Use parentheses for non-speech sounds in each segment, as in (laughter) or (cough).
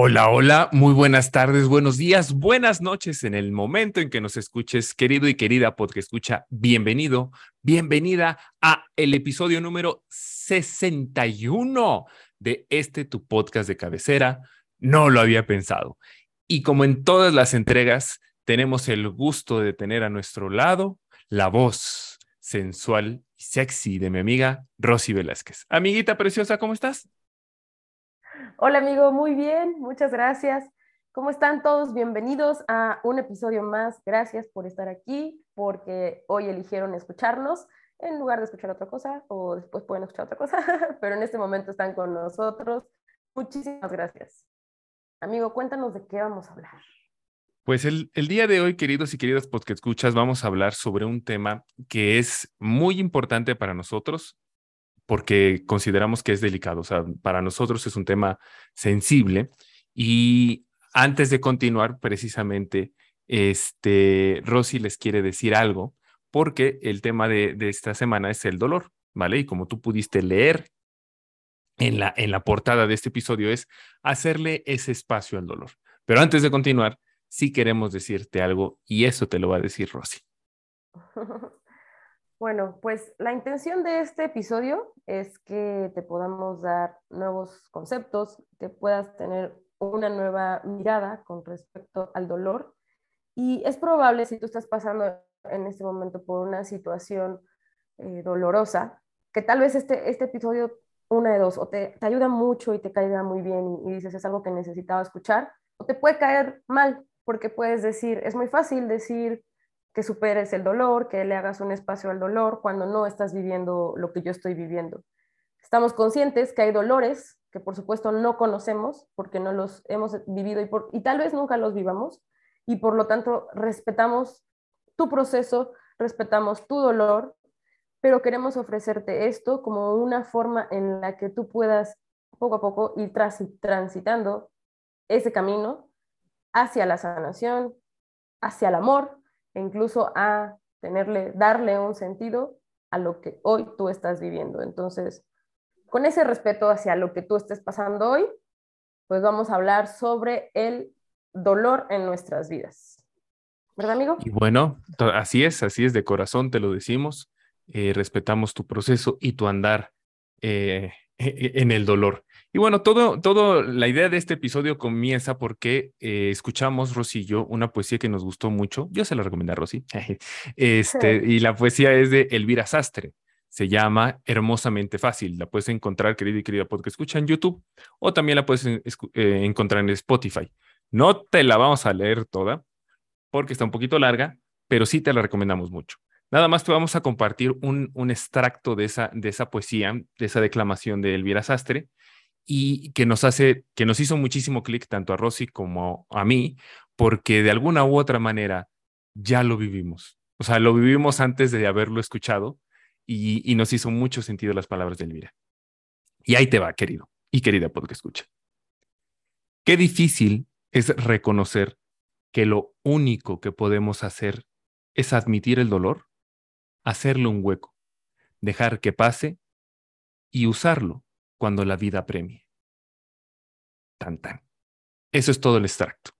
Hola, hola, muy buenas tardes, buenos días, buenas noches en el momento en que nos escuches, querido y querida podcast escucha, bienvenido, bienvenida a el episodio número 61 de este tu podcast de cabecera. No lo había pensado. Y como en todas las entregas, tenemos el gusto de tener a nuestro lado la voz sensual y sexy de mi amiga Rosy Velázquez. Amiguita preciosa, ¿cómo estás? Hola amigo, muy bien, muchas gracias. ¿Cómo están todos? Bienvenidos a un episodio más. Gracias por estar aquí, porque hoy eligieron escucharnos en lugar de escuchar otra cosa, o después pueden escuchar otra cosa, (laughs) pero en este momento están con nosotros. Muchísimas gracias. Amigo, cuéntanos de qué vamos a hablar. Pues el, día de hoy, queridos y queridas podcast escuchas, vamos a hablar sobre un tema que es muy importante para nosotros porque consideramos que es delicado. O sea, para nosotros es un tema sensible. Y antes de continuar, precisamente, este, Rosy les quiere decir algo, porque el tema de, esta semana es el dolor, ¿vale? Y como tú pudiste leer en la, en la portada de este episodio, es hacerle ese espacio al dolor. Pero antes de continuar, sí queremos decirte algo y eso te lo va a decir Rosy. (laughs) Bueno, pues la intención de este episodio es que te podamos dar nuevos conceptos, que puedas tener una nueva mirada con respecto al dolor. Y es probable, si tú estás pasando en este momento por una situación eh, dolorosa, que tal vez este, este episodio, una de dos, o te, te ayuda mucho y te caiga muy bien y, y dices es algo que necesitaba escuchar, o te puede caer mal, porque puedes decir, es muy fácil decir que superes el dolor, que le hagas un espacio al dolor cuando no estás viviendo lo que yo estoy viviendo. Estamos conscientes que hay dolores que por supuesto no conocemos porque no los hemos vivido y, y tal vez nunca los vivamos y por lo tanto respetamos tu proceso, respetamos tu dolor, pero queremos ofrecerte esto como una forma en la que tú puedas poco a poco ir transitando ese camino hacia la sanación, hacia el amor, e incluso a tenerle, darle un sentido a lo que hoy tú estás viviendo. Entonces, con ese respeto hacia lo que tú estés pasando hoy, pues vamos a hablar sobre el dolor en nuestras vidas. ¿Verdad, amigo? Y bueno, así es, así es, de corazón te lo decimos. Eh, respetamos tu proceso y tu andar eh, en el dolor. Y bueno, todo, todo, la idea de este episodio comienza porque eh, escuchamos, yo, una poesía que nos gustó mucho. Yo se la recomendé a Rosy. (laughs) Este, y la poesía es de Elvira Sastre. Se llama Hermosamente Fácil. La puedes encontrar, querida y querida podcast, escucha en YouTube o también la puedes eh, encontrar en Spotify. No te la vamos a leer toda porque está un poquito larga, pero sí te la recomendamos mucho. Nada más te vamos a compartir un, extracto de esa, de esa poesía, de esa declamación de Elvira Sastre, y que nos hace, que nos hizo muchísimo clic tanto a Rosy como a mí, porque de alguna u otra manera ya lo vivimos. O sea, lo vivimos antes de haberlo escuchado y, nos hizo mucho sentido las palabras de Elvira. Y ahí te va, querido y querida porque escucha. Qué difícil es reconocer que lo único que podemos hacer es admitir el dolor, hacerle un hueco, dejar que pase y usarlo cuando la vida premie. Tan tan. Eso es todo el extracto.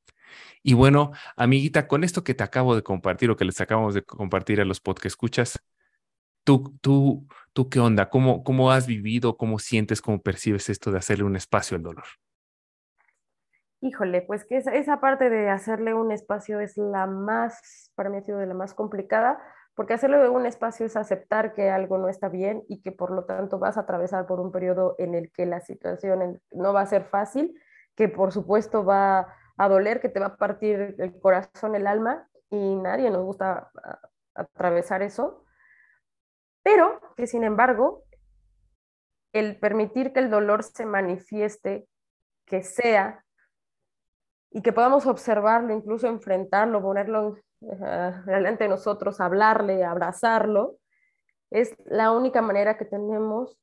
Y bueno, amiguita, con esto que te acabo de compartir o que les acabamos de compartir a los podcast escuchas, ¿tú, tú, tú qué onda? ¿Cómo, ¿Cómo has vivido? ¿Cómo sientes? ¿Cómo percibes esto de hacerle un espacio al dolor? Híjole, pues que esa, esa parte de hacerle un espacio es la más, para mí ha sido de la más complicada, porque hacerle un espacio es aceptar que algo no está bien y que por lo tanto vas a atravesar por un periodo en el que la situación no va a ser fácil, que por supuesto va a doler, que te va a partir el corazón, el alma, y nadie nos gusta atravesar eso, pero que sin embargo el permitir que el dolor se manifieste, que sea, y que podamos observarlo, incluso enfrentarlo, ponerlo uh, delante de nosotros, hablarle, abrazarlo, es la única manera que tenemos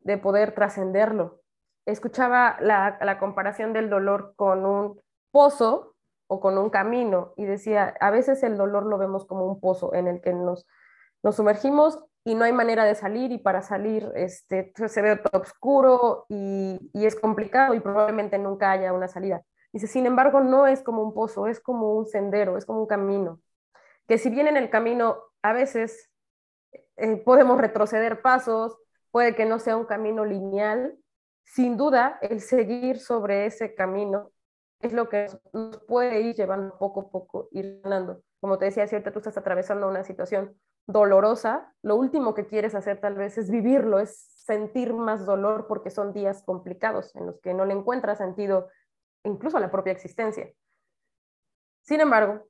de poder trascenderlo. Escuchaba la, comparación del dolor con un pozo o con un camino y decía, a veces el dolor lo vemos como un pozo en el que nos, sumergimos y no hay manera de salir y para salir este, se ve todo oscuro y es complicado y probablemente nunca haya una salida. Dice, sin embargo, no es como un pozo, es como un sendero, es como un camino. Que si bien en el camino a veces eh, podemos retroceder pasos, puede que no sea un camino lineal, sin duda el seguir sobre ese camino es lo que nos puede ir llevando poco a poco, ir ganando. Como te decía, cierto, tú estás atravesando una situación dolorosa, lo último que quieres hacer tal vez es vivirlo, es sentir más dolor porque son días complicados en los que no le encuentras sentido incluso la propia existencia. Sin embargo,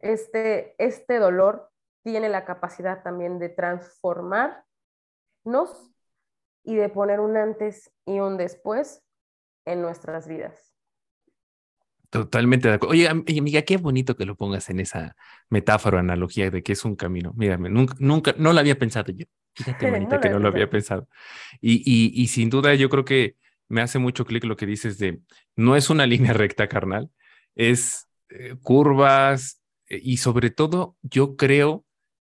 este, este dolor tiene la capacidad también de transformarnos y de poner un antes y un después en nuestras vidas. Totalmente de acuerdo. Oye, amiga, qué bonito que lo pongas en esa metáfora, analogía de que es un camino. Mírame, nunca, nunca, no lo había pensado yo. Fíjate, (laughs) bonita, que no lo había pensado. Y, y, y, sin duda, yo creo que me hace mucho clic lo que dices de no es una (laughs) línea recta, carnal, es eh, curvas eh, y sobre todo yo creo,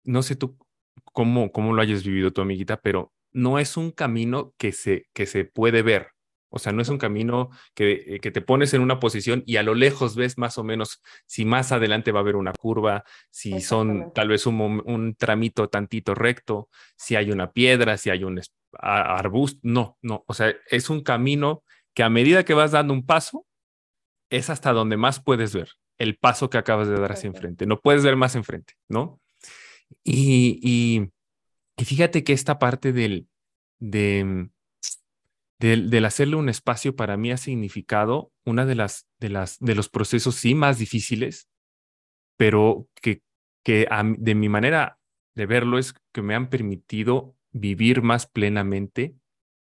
no sé tú cómo, cómo lo hayas vivido tu amiguita, pero no es un camino que se, que se puede ver. O sea, no es un camino que, eh, que, te pones en una posición y a lo lejos ves más o menos si más adelante va a haber una curva, si son tal vez un, un tramito tantito recto, si hay una piedra, si hay un arbusto. No, no. O sea, es un camino que a medida que vas dando un paso, es hasta donde más puedes ver el paso que acabas de dar hacia enfrente. No puedes ver más enfrente, ¿no? Y, y, y fíjate que esta parte del, de, del, hacerle un espacio para mí ha significado una de las, de las, de los procesos sí más difíciles, pero que, que de mi manera de verlo es que me han permitido vivir más plenamente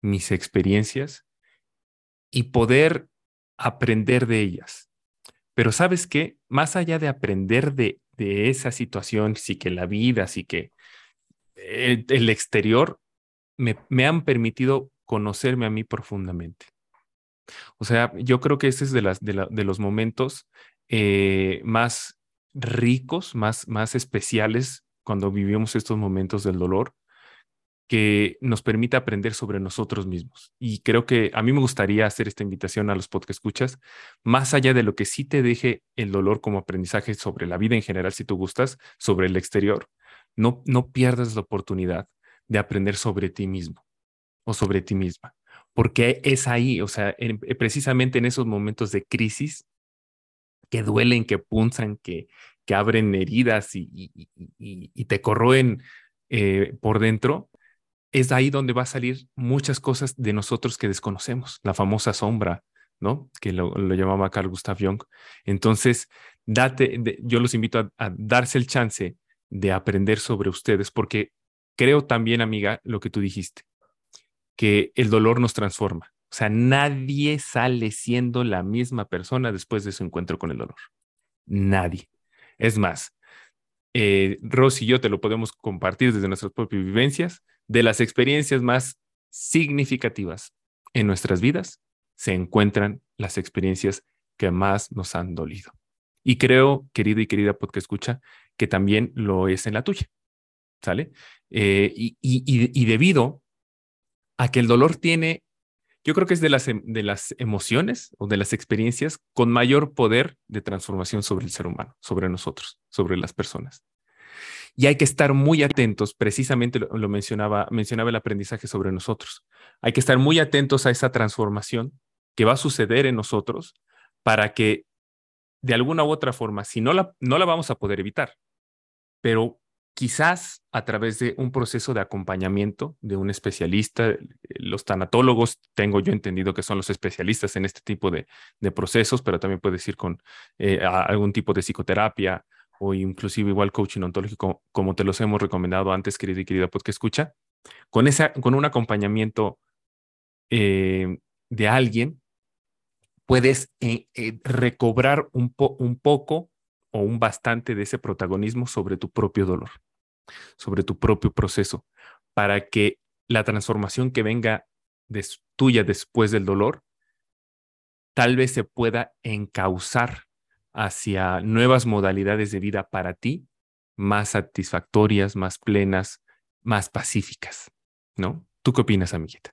mis experiencias y poder aprender de ellas. Pero sabes qué, más allá de aprender de, de esa situación, sí que la vida, sí que el, el exterior, me, me han permitido conocerme a mí profundamente. O sea, yo creo que ese es de, de, los momentos eh, más ricos, más, más especiales cuando vivimos estos momentos del dolor, que nos permite aprender sobre nosotros mismos. Y creo que a mí me gustaría hacer esta invitación a los podcast escuchas, más allá de lo que sí te deje el dolor como aprendizaje sobre la vida en general, si tú gustas, sobre el exterior, no, no pierdas la oportunidad de aprender sobre ti mismo o sobre ti misma, porque es ahí, o sea, eh, precisamente en esos momentos de crisis que duelen, que punzan, que, que abren heridas y, y, te corroen eh, por dentro, es ahí donde va a salir muchas cosas de nosotros que desconocemos, la famosa sombra, ¿no? Que lo, llamaba Carl Gustav Jung. Entonces, date, yo los invito a, a, darse el chance de aprender sobre ustedes, porque creo también, amiga, lo que tú dijiste que el dolor nos transforma. O sea, nadie sale siendo la misma persona después de su encuentro con el dolor. Nadie. Es más, eh, Ross y yo te lo podemos compartir desde nuestras propias vivencias. De las experiencias más significativas en nuestras vidas se encuentran las experiencias que más nos han dolido. Y creo, querido y querida podcast escucha, que también lo es en la tuya. ¿Sale? Eh, y, y debido a que el dolor tiene, yo creo que es de las, em, de las emociones o de las experiencias con mayor poder de transformación sobre el ser humano, sobre nosotros, sobre las personas. Y hay que estar muy atentos, precisamente lo, mencionaba, mencionaba el aprendizaje sobre nosotros. Hay que estar muy atentos a esa transformación que va a suceder en nosotros para que de alguna u otra forma, si no la, no la vamos a poder evitar, pero quizás a través de un proceso de acompañamiento de un especialista. Los tanatólogos, tengo yo entendido que son los especialistas en este tipo de, procesos, pero también puede ir con eh, algún tipo de psicoterapia o inclusive igual coaching ontológico, como te los hemos recomendado antes, querida y querida que escucha, con, esa, con un acompañamiento eh, de alguien, puedes eh, eh, recobrar un, un poco o un bastante de ese protagonismo sobre tu propio dolor, sobre tu propio proceso, para que la transformación que venga tuya después del dolor tal vez se pueda encauzar hacia nuevas modalidades de vida para ti, más satisfactorias, más plenas, más pacíficas, ¿no? ¿Tú qué opinas, amiguita?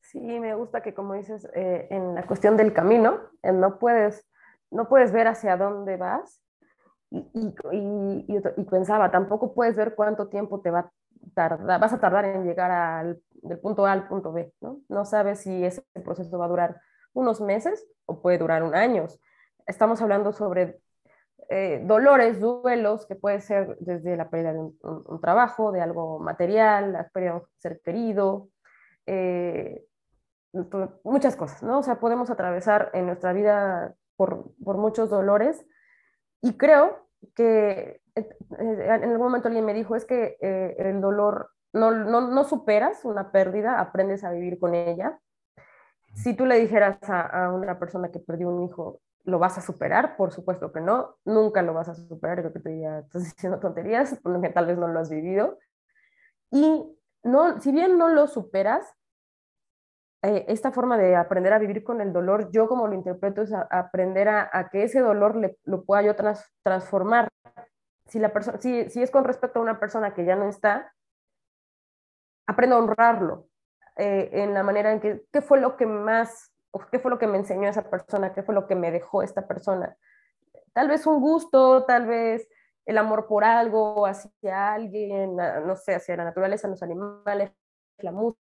Sí, me gusta que como dices, eh, en la cuestión del camino, eh, no, puedes, no puedes ver hacia dónde vas y, y, y, pensaba, tampoco puedes ver cuánto tiempo te va a tardar, vas a tardar en llegar al, del punto A al punto B, ¿no? No sabes si ese proceso va a durar unos meses o puede durar un año. Estamos hablando sobre eh, dolores, duelos, que puede ser desde la pérdida de un, trabajo, de algo material, la pérdida de un ser querido, eh, muchas cosas, ¿no? O sea, podemos atravesar en nuestra vida por, por muchos dolores y creo que eh, en algún momento alguien me dijo, es que el dolor no, no, no, superas una pérdida, aprendes a vivir con ella. Si tú le dijeras a, a una persona que perdió un hijo, ¿Lo vas a superar? Por supuesto que no, nunca lo vas a superar, creo que te diría, estás (laughs) diciendo tonterías, porque tal vez no lo has vivido. Y no, si bien no lo superas, eh, esta forma de aprender a vivir con el dolor, yo como lo interpreto es aprender a, que ese dolor le, lo pueda yo transformar. Si, la persona, si, si, es con respecto a una persona que ya no está, aprendo a honrarlo eh, en la manera en que, ¿qué fue lo que más qué fue lo que me enseñó esa persona, qué fue lo que me dejó esta persona. Tal vez un gusto, tal vez el amor por algo, hacia alguien, no sé, hacia la naturaleza, los animales, la música,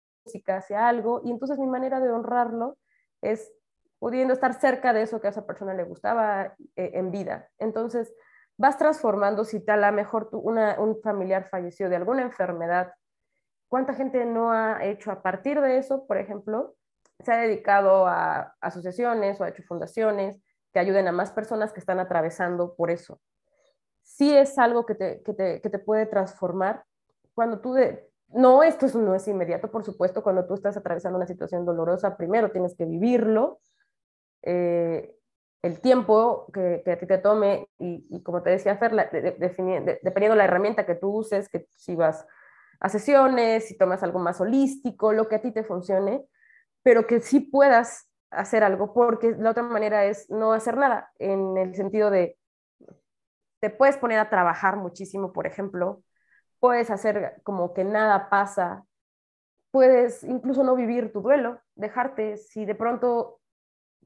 hacia algo. Y entonces mi manera de honrarlo es pudiendo estar cerca de eso que a esa persona le gustaba eh, en vida. Entonces vas transformando, si tal, a mejor un familiar falleció de alguna enfermedad, ¿cuánta gente no ha hecho a partir de eso, por ejemplo, se ha dedicado a asociaciones o ha hecho fundaciones que ayuden a más personas que están atravesando por eso. Sí es algo que te, que te, que te puede transformar cuando tú... no, esto no es inmediato, por supuesto, cuando tú estás atravesando una situación dolorosa, primero tienes que vivirlo, eh, el tiempo que, a ti te tome y, como te decía Fer, dependiendo de la herramienta que tú uses, que si vas a sesiones, si tomas algo más holístico, lo que a ti te funcione, pero que sí puedas hacer algo, porque la otra manera es no hacer nada, en el sentido de, te puedes poner a trabajar muchísimo, por ejemplo, puedes hacer como que nada pasa, puedes incluso no vivir tu duelo, dejarte, si de pronto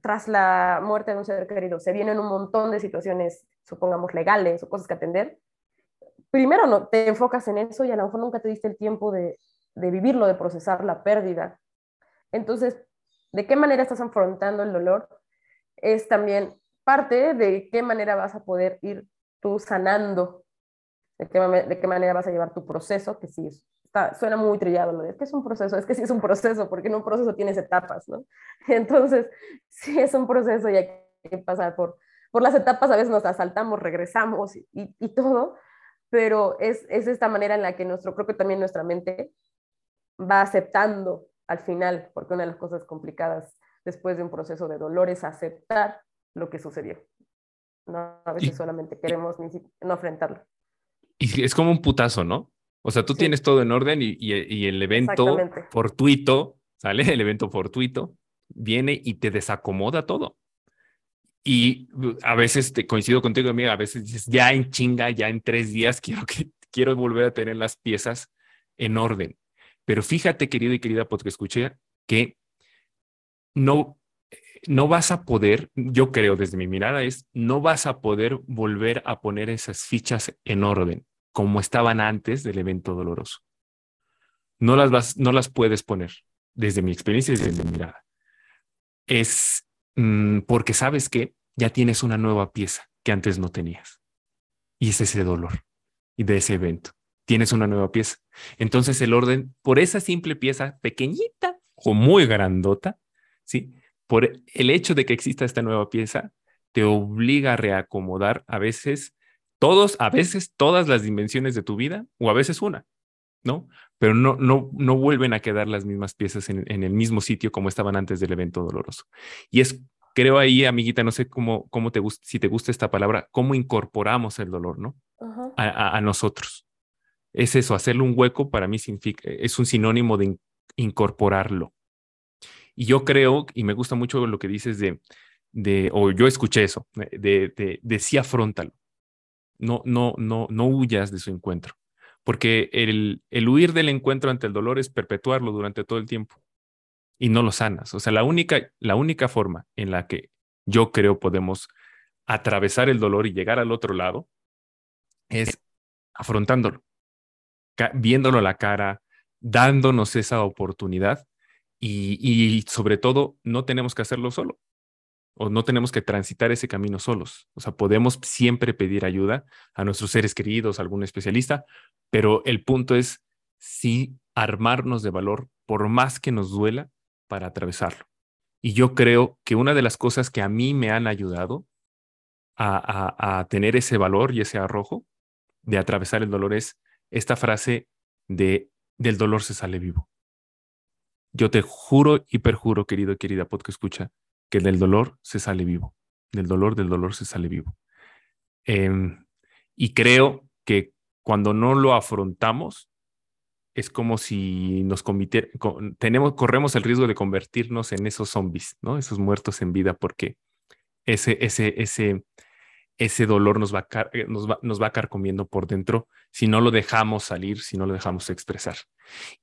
tras la muerte de un ser querido se vienen un montón de situaciones, supongamos legales o cosas que atender, primero no te enfocas en eso y a lo mejor nunca te diste el tiempo de, de vivirlo, de procesar la pérdida, entonces, ¿de qué manera estás afrontando el dolor? Es también parte de qué manera vas a poder ir tú sanando, de qué, de qué manera vas a llevar tu proceso, que sí, está, suena muy trillado, ¿no? es que es un proceso, es que sí es un proceso, porque en un proceso tienes etapas, ¿no? (laughs) Entonces, (laughs) sí es un proceso y hay que pasar por, por las etapas, a veces nos asaltamos, regresamos y, y, todo, pero es, es esta manera en la que nuestro, creo que también nuestra mente va aceptando al final, porque una de las cosas complicadas después de un proceso de dolor es aceptar lo que sucedió. No, a veces solamente queremos no enfrentarlo. Y es como un putazo, ¿no? O sea, tú tienes todo en orden y, y, el evento fortuito, ¿sale? El evento fortuito viene y te desacomoda todo. Y a veces te coincido contigo, amiga, a veces dices, ya en chinga, ya en tres días quiero, que, (laughs) quiero volver a tener las piezas en orden. Pero fíjate, querido y querida porque escuché que no, no vas a poder, yo creo desde mi mirada es, no vas a poder volver a poner esas fichas en orden como estaban antes del evento doloroso. No las, vas, no las puedes poner desde mi experiencia y desde mi mirada. Es mm, porque sabes que ya tienes una nueva pieza que antes no tenías. Y es ese dolor y de ese evento tienes una nueva pieza. Entonces el orden, por esa simple pieza pequeñita o muy grandota, ¿sí? Por el hecho de que exista esta nueva pieza, te obliga a reacomodar a veces todos, a veces todas las dimensiones de tu vida o a veces una. ¿no? Pero no, no, no vuelven a quedar las mismas piezas en, en el mismo sitio como estaban antes del evento doloroso. Y es creo ahí, amiguita, no sé cómo, cómo te gusta, si te gusta esta palabra, cómo incorporamos el dolor, ¿no? a, nosotros. Es eso, hacerle un hueco para mí significa, es un sinónimo de incorporarlo. Y yo creo, y me gusta mucho lo que dices de, de o yo escuché eso, de, de, de sí afrontalo. No, no, no, no huyas de su encuentro. Porque el, el huir del encuentro ante el dolor es perpetuarlo durante todo el tiempo y no lo sanas. O sea, la única, la única forma en la que yo creo podemos atravesar el dolor y llegar al otro lado es afrontándolo, viéndolo a la cara, dándonos esa oportunidad y, sobre todo no tenemos que hacerlo solo o no tenemos que transitar ese camino solos. O sea, podemos siempre pedir ayuda a nuestros seres queridos, a algún especialista, pero el punto es sí armarnos de valor por más que nos duela para atravesarlo. Y yo creo que una de las cosas que a mí me han ayudado a, tener ese valor y ese arrojo de atravesar el dolor es esta frase de del dolor se sale vivo. Yo te juro y perjuro, querido y querida que escucha, que del dolor se sale vivo. Del dolor, del dolor se sale vivo. Em, y creo que cuando no lo afrontamos, es como si nos tenemos, corremos el riesgo de convertirnos en esos zombies, ¿no? Esos muertos en vida, porque ese, ese, ese, ese dolor nos va, a, eh, nos, va, nos va a carcomiendo por dentro si no lo dejamos salir, si no lo dejamos expresar.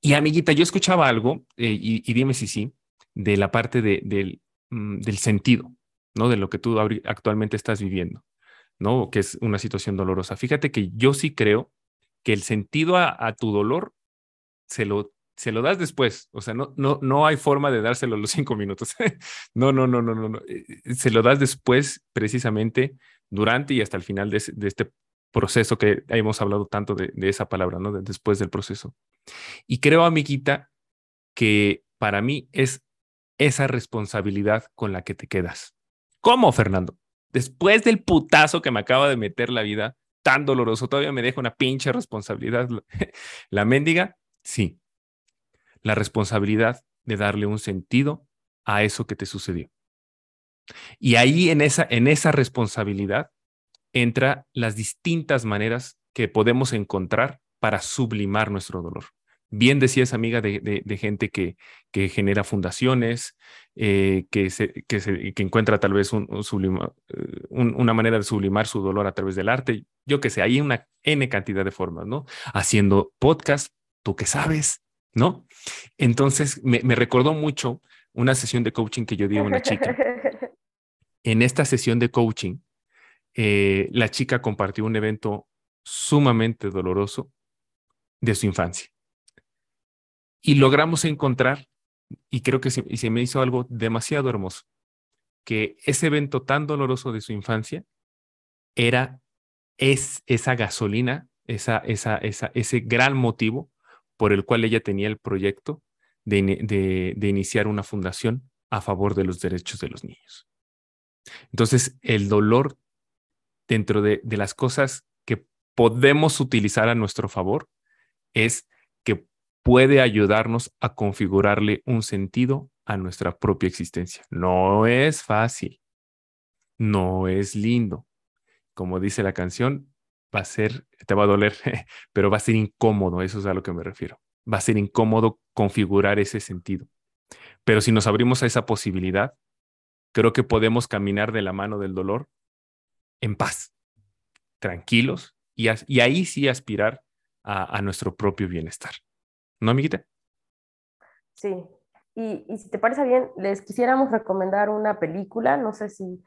Y amiguita, yo escuchaba algo, eh, y, dime si sí, de la parte de, del, mm, sentido, ¿no? De lo que tú actualmente estás viviendo, ¿no? Que es una situación dolorosa. Fíjate que yo sí creo que el sentido a tu dolor se lo, se lo das después. O sea, no, no, no hay forma de dárselo los cinco minutos. (laughs) no, no, no, no, no, no. Eh, se lo das después, precisamente, durante y hasta el final de, este proceso que hemos hablado tanto de, esa palabra, ¿no? después del proceso. Y creo, amiguita, que para mí es esa responsabilidad con la que te quedas. ¿Cómo, Fernando? Después del putazo que me acaba de meter la vida, tan doloroso, todavía me deja una pinche responsabilidad la (laughs) mendiga. Sí, la responsabilidad de darle un sentido a eso que te sucedió. Y ahí en esa, en esa responsabilidad entra las distintas maneras que podemos encontrar para sublimar nuestro dolor. Bien decías, amiga, de, gente que, que, genera fundaciones, eh, que, se, que, se, que, encuentra tal vez un, eh, una manera de sublimar su dolor a través del arte. Yo que sé, hay una N cantidad de formas, ¿no? Haciendo podcast, tú qué sabes, ¿no? Entonces me, recordó mucho una sesión de coaching que yo di a una chica. (laughs) En esta sesión de coaching, eh, la chica compartió un evento sumamente doloroso de su infancia. Y logramos encontrar, y creo que se, me hizo algo demasiado hermoso, que ese evento tan doloroso de su infancia era es esa gasolina, esa, esa, esa, ese gran motivo por el cual ella tenía el proyecto de, iniciar una fundación a favor de los derechos de los niños. Entonces, el dolor dentro de, las cosas que podemos utilizar a nuestro favor es que puede ayudarnos a configurarle un sentido a nuestra propia existencia. No es fácil, no es lindo. Como dice la canción, va a ser, te va a doler, (laughs) pero va a ser incómodo, eso es a lo que me refiero. Va a ser incómodo configurar ese sentido. Pero si nos abrimos a esa posibilidad, creo que podemos caminar de la mano del dolor en paz, tranquilos, y, y ahí sí aspirar a, nuestro propio bienestar. ¿No, amiguita? Sí. Y, y si te parece bien, les quisiéramos recomendar una película, no sé si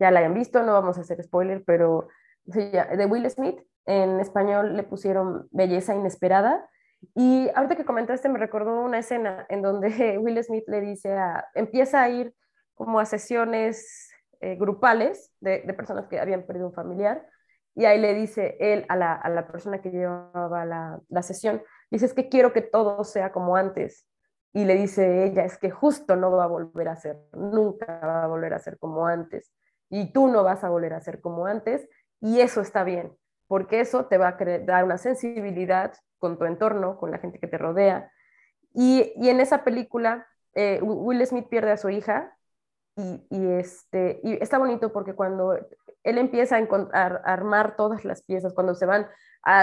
ya la hayan visto, no vamos a hacer spoiler, pero de Will Smith, en español le pusieron Belleza Inesperada. Y ahorita que comentaste me recordó una escena en donde (laughs) Will Smith le dice a, empieza a ir como a sesiones eh, grupales de, personas que habían perdido un familiar y ahí le dice él a la, a la persona que llevaba la, la, sesión, dice es que quiero que todo sea como antes. Y le dice ella, es que justo no va a volver a ser, nunca va a volver a ser como antes. Y tú no vas a volver a ser como antes y eso está bien, porque eso te va a dar una sensibilidad con tu entorno, con la gente que te rodea. Y, en esa película, eh, Will Smith pierde a su hija y, este, y está bonito porque cuando él empieza a, armar todas las piezas, cuando se van,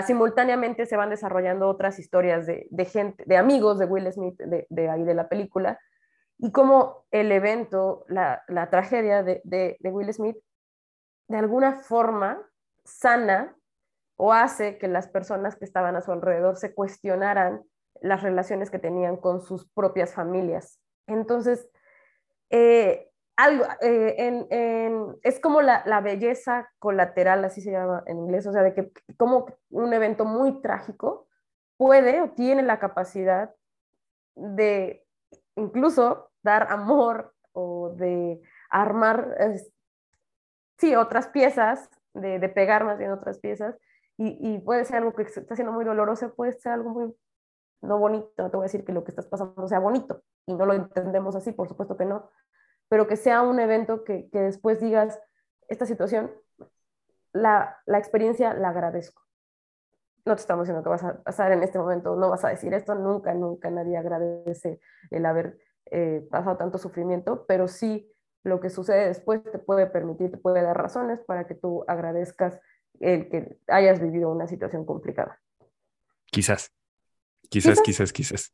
simultáneamente se van desarrollando otras historias de, gente, de amigos de Will Smith de, ahí de la película, y cómo el evento, la, tragedia de, Will Smith, de alguna forma sana o hace que las personas que estaban a su alrededor se cuestionaran las relaciones que tenían con sus propias familias. Entonces, eh, algo, eh, es como la, belleza colateral, así se llama en inglés, o sea, de que como un evento muy trágico puede o tiene la capacidad de incluso dar amor o de armar, sí, otras piezas, de, de, pegar más bien otras piezas, y, puede ser algo que está siendo muy doloroso, puede ser algo muy no bonito, no te voy a decir que lo que estás pasando sea bonito, y no lo entendemos así, por supuesto que no, pero que sea un evento que, que después digas, esta situación, la, la, experiencia la agradezco. No te estamos diciendo que vas a pasar en este momento, no vas a decir esto, nunca, nunca nadie agradece el haber eh, pasado tanto sufrimiento, pero sí lo que sucede después te puede permitir, te puede dar razones para que tú agradezcas el que hayas vivido una situación complicada. Quizás, quizás, quizás, quizás.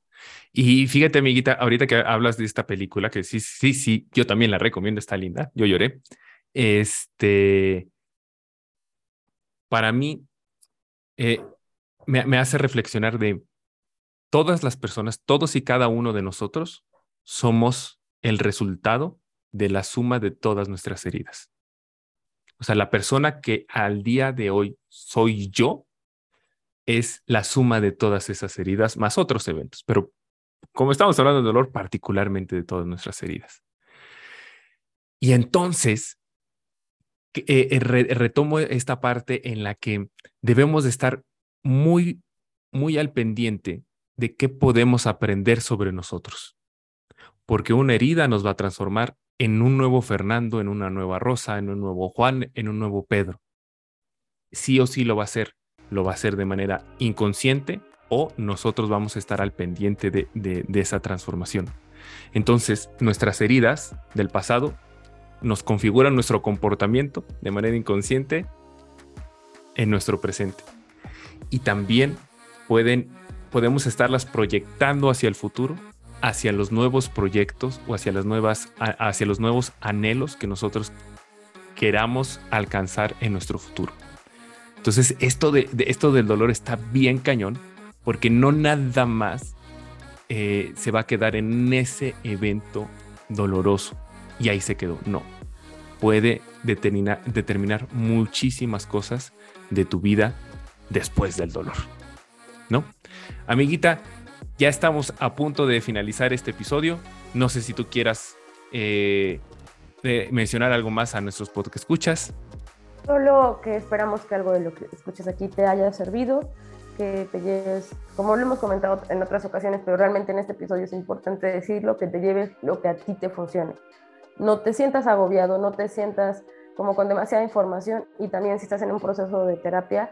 Y fíjate, amiguita, ahorita que hablas de esta película, que sí, sí, sí, yo también la recomiendo, está linda, yo lloré. Este, para mí, eh, me, me hace reflexionar de todas las personas, todos y cada uno de nosotros somos el resultado de la suma de todas nuestras heridas. O sea, la persona que al día de hoy soy yo es la suma de todas esas heridas más otros eventos. Pero como estamos hablando de dolor, particularmente de todas nuestras heridas. Y entonces, eh, eh, retomo esta parte en la que debemos de estar muy, muy al pendiente de qué podemos aprender sobre nosotros. Porque una herida nos va a transformar en un nuevo Fernando, en una nueva Rosa, en un nuevo Juan, en un nuevo Pedro. Sí o sí lo va a hacer. Lo va a hacer de manera inconsciente o nosotros vamos a estar al pendiente de, de esa transformación. Entonces, nuestras heridas del pasado nos configuran nuestro comportamiento de manera inconsciente en nuestro presente. Y también pueden, podemos estarlas proyectando hacia el futuro hacia los nuevos proyectos o hacia las nuevas hacia los nuevos anhelos que nosotros queramos alcanzar en nuestro futuro. Entonces, esto, de, esto del dolor está bien cañón porque no nada más eh, se va a quedar en ese evento doloroso y ahí se quedó. No, puede determinar, determinar muchísimas cosas de tu vida después del dolor. ¿No? Amiguita, ya estamos a punto de finalizar este episodio. No sé si tú quieras eh, mencionar algo más a nuestros podcast escuchas. Solo que esperamos que algo de lo que escuches aquí te haya servido, que te lleves, como lo hemos comentado en otras ocasiones, pero realmente en este episodio es importante decirlo, que te lleves lo que a ti te funcione. No te sientas agobiado, no te sientas como con demasiada información y también si estás en un proceso de terapia,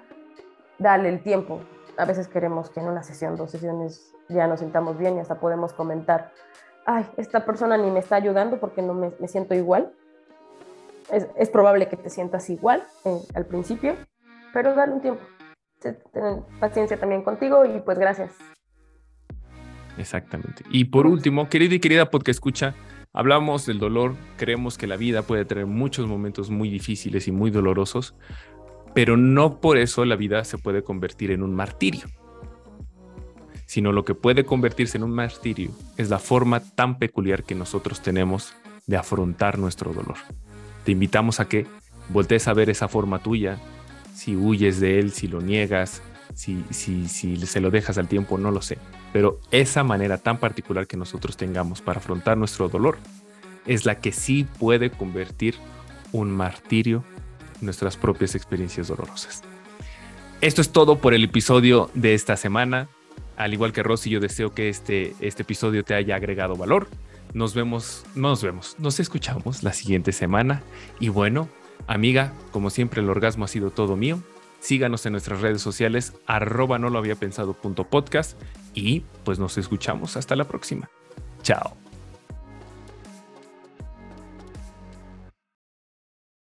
dale el tiempo. A veces queremos que en una sesión, dos sesiones ya nos sentamos bien y hasta podemos comentar, ay, esta persona ni me está ayudando porque no me, siento igual. Es, probable que te sientas igual eh, al principio, pero dale un tiempo. Ten paciencia también contigo y pues gracias. Exactamente. Y por último, querida y querida porque escucha, hablamos del dolor, creemos que la vida puede tener muchos momentos muy difíciles y muy dolorosos, pero no por eso la vida se puede convertir en un martirio sino lo que puede convertirse en un martirio es la forma tan peculiar que nosotros tenemos de afrontar nuestro dolor. Te invitamos a que voltees a ver esa forma tuya, si huyes de él, si lo niegas, si, si, si se lo dejas al tiempo, no lo sé. Pero esa manera tan particular que nosotros tengamos para afrontar nuestro dolor es la que sí puede convertir un martirio en nuestras propias experiencias dolorosas. Esto es todo por el episodio de esta semana. Al igual que Rosy, yo deseo que este, este episodio te haya agregado valor. Nos vemos, no nos vemos, nos escuchamos la siguiente semana. Y bueno, amiga, como siempre el orgasmo ha sido todo mío. Síganos en nuestras redes sociales arroba no lo había pensado punto podcast y pues nos escuchamos hasta la próxima. Chao.